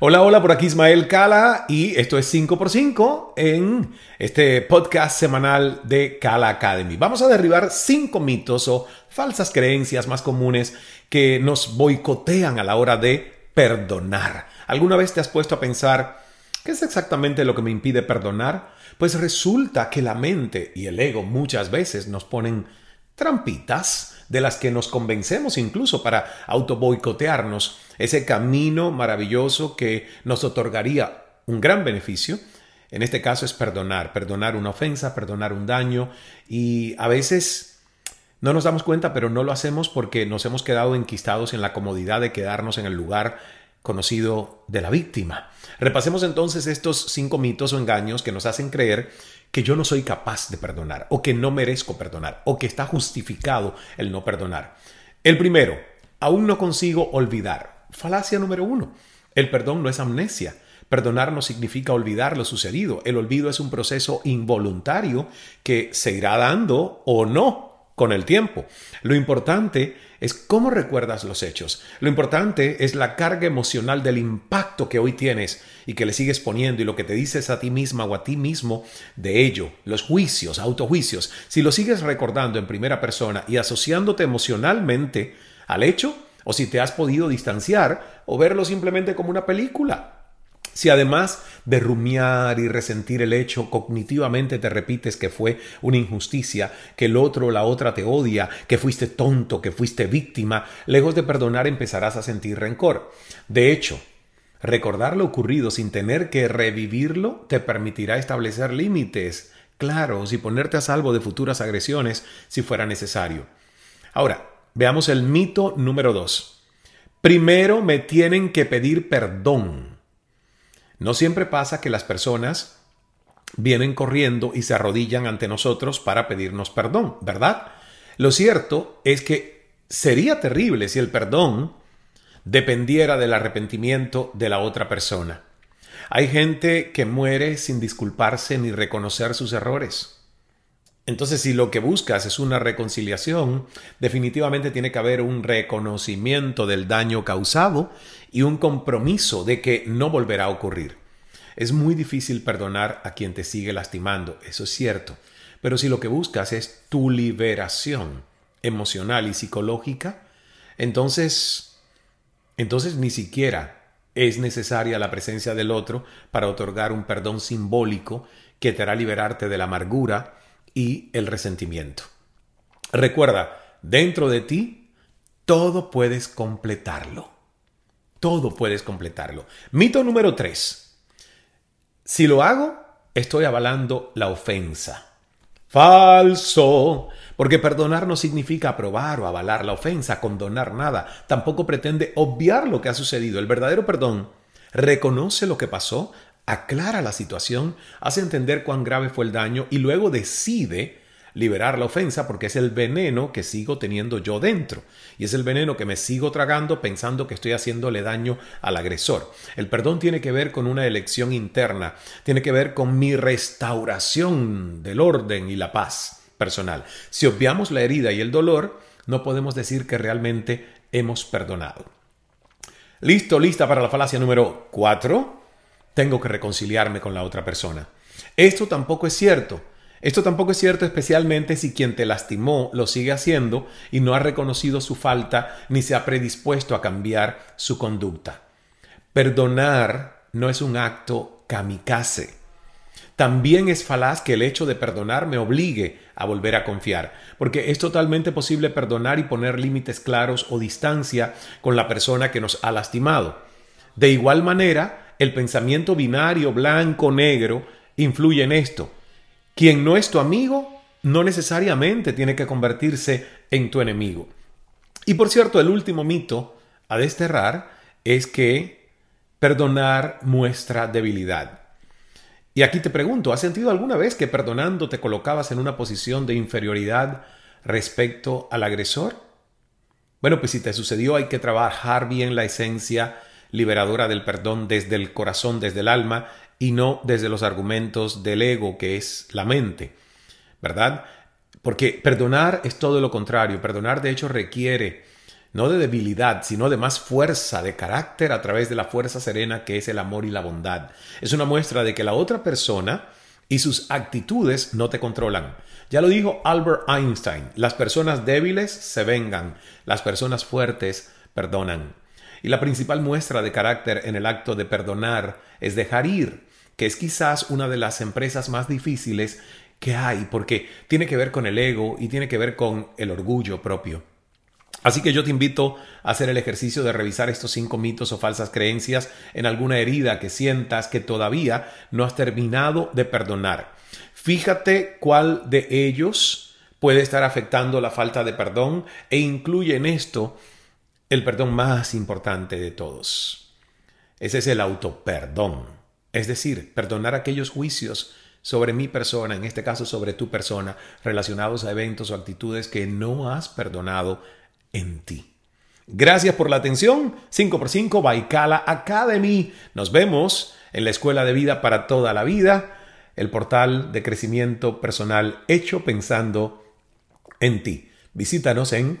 Hola, hola, por aquí Ismael Cala y esto es 5x5 en este podcast semanal de Cala Academy. Vamos a derribar cinco mitos o falsas creencias más comunes que nos boicotean a la hora de perdonar. ¿Alguna vez te has puesto a pensar qué es exactamente lo que me impide perdonar? Pues resulta que la mente y el ego muchas veces nos ponen trampitas de las que nos convencemos incluso para autoboicotearnos ese camino maravilloso que nos otorgaría un gran beneficio. En este caso es perdonar, perdonar una ofensa, perdonar un daño y a veces no nos damos cuenta, pero no lo hacemos porque nos hemos quedado enquistados en la comodidad de quedarnos en el lugar conocido de la víctima. Repasemos entonces estos cinco mitos o engaños que nos hacen creer que yo no soy capaz de perdonar o que no merezco perdonar o que está justificado el no perdonar. El primero, aún no consigo olvidar. Falacia número uno. El perdón no es amnesia. Perdonar no significa olvidar lo sucedido. El olvido es un proceso involuntario que se irá dando o no con el tiempo. Lo importante es cómo recuerdas los hechos. Lo importante es la carga emocional del impacto que hoy tienes y que le sigues poniendo y lo que te dices a ti misma o a ti mismo de ello. Los juicios, autojuicios. Si lo sigues recordando en primera persona y asociándote emocionalmente al hecho, o si te has podido distanciar o verlo simplemente como una película. Si además de rumiar y resentir el hecho, cognitivamente te repites que fue una injusticia, que el otro o la otra te odia, que fuiste tonto, que fuiste víctima, lejos de perdonar empezarás a sentir rencor. De hecho, recordar lo ocurrido sin tener que revivirlo te permitirá establecer límites claros y ponerte a salvo de futuras agresiones si fuera necesario. Ahora, veamos el mito número dos. Primero me tienen que pedir perdón no siempre pasa que las personas vienen corriendo y se arrodillan ante nosotros para pedirnos perdón, ¿verdad? Lo cierto es que sería terrible si el perdón dependiera del arrepentimiento de la otra persona. Hay gente que muere sin disculparse ni reconocer sus errores. Entonces, si lo que buscas es una reconciliación, definitivamente tiene que haber un reconocimiento del daño causado y un compromiso de que no volverá a ocurrir. Es muy difícil perdonar a quien te sigue lastimando, eso es cierto, pero si lo que buscas es tu liberación emocional y psicológica, entonces, entonces ni siquiera es necesaria la presencia del otro para otorgar un perdón simbólico que te hará liberarte de la amargura, y el resentimiento. Recuerda, dentro de ti, todo puedes completarlo. Todo puedes completarlo. Mito número 3. Si lo hago, estoy avalando la ofensa. Falso. Porque perdonar no significa aprobar o avalar la ofensa, condonar nada. Tampoco pretende obviar lo que ha sucedido. El verdadero perdón reconoce lo que pasó, aclara la situación, hace entender cuán grave fue el daño y luego decide liberar la ofensa porque es el veneno que sigo teniendo yo dentro y es el veneno que me sigo tragando pensando que estoy haciéndole daño al agresor. El perdón tiene que ver con una elección interna, tiene que ver con mi restauración del orden y la paz personal. Si obviamos la herida y el dolor, no podemos decir que realmente hemos perdonado. Listo, lista para la falacia número 4 tengo que reconciliarme con la otra persona. Esto tampoco es cierto. Esto tampoco es cierto especialmente si quien te lastimó lo sigue haciendo y no ha reconocido su falta ni se ha predispuesto a cambiar su conducta. Perdonar no es un acto kamikaze. También es falaz que el hecho de perdonar me obligue a volver a confiar, porque es totalmente posible perdonar y poner límites claros o distancia con la persona que nos ha lastimado. De igual manera, el pensamiento binario blanco-negro influye en esto. Quien no es tu amigo no necesariamente tiene que convertirse en tu enemigo. Y por cierto, el último mito a desterrar es que perdonar muestra debilidad. Y aquí te pregunto, ¿has sentido alguna vez que perdonando te colocabas en una posición de inferioridad respecto al agresor? Bueno, pues si te sucedió hay que trabajar bien la esencia liberadora del perdón desde el corazón, desde el alma y no desde los argumentos del ego que es la mente, ¿verdad? Porque perdonar es todo lo contrario, perdonar de hecho requiere no de debilidad, sino de más fuerza de carácter a través de la fuerza serena que es el amor y la bondad. Es una muestra de que la otra persona y sus actitudes no te controlan. Ya lo dijo Albert Einstein, las personas débiles se vengan, las personas fuertes perdonan. Y la principal muestra de carácter en el acto de perdonar es dejar ir, que es quizás una de las empresas más difíciles que hay, porque tiene que ver con el ego y tiene que ver con el orgullo propio. Así que yo te invito a hacer el ejercicio de revisar estos cinco mitos o falsas creencias en alguna herida que sientas que todavía no has terminado de perdonar. Fíjate cuál de ellos puede estar afectando la falta de perdón e incluye en esto el perdón más importante de todos. Ese es el autoperdón. Es decir, perdonar aquellos juicios sobre mi persona, en este caso sobre tu persona, relacionados a eventos o actitudes que no has perdonado en ti. Gracias por la atención. 5x5 Baikala Academy. Nos vemos en la Escuela de Vida para toda la vida, el portal de crecimiento personal hecho pensando en ti. Visítanos en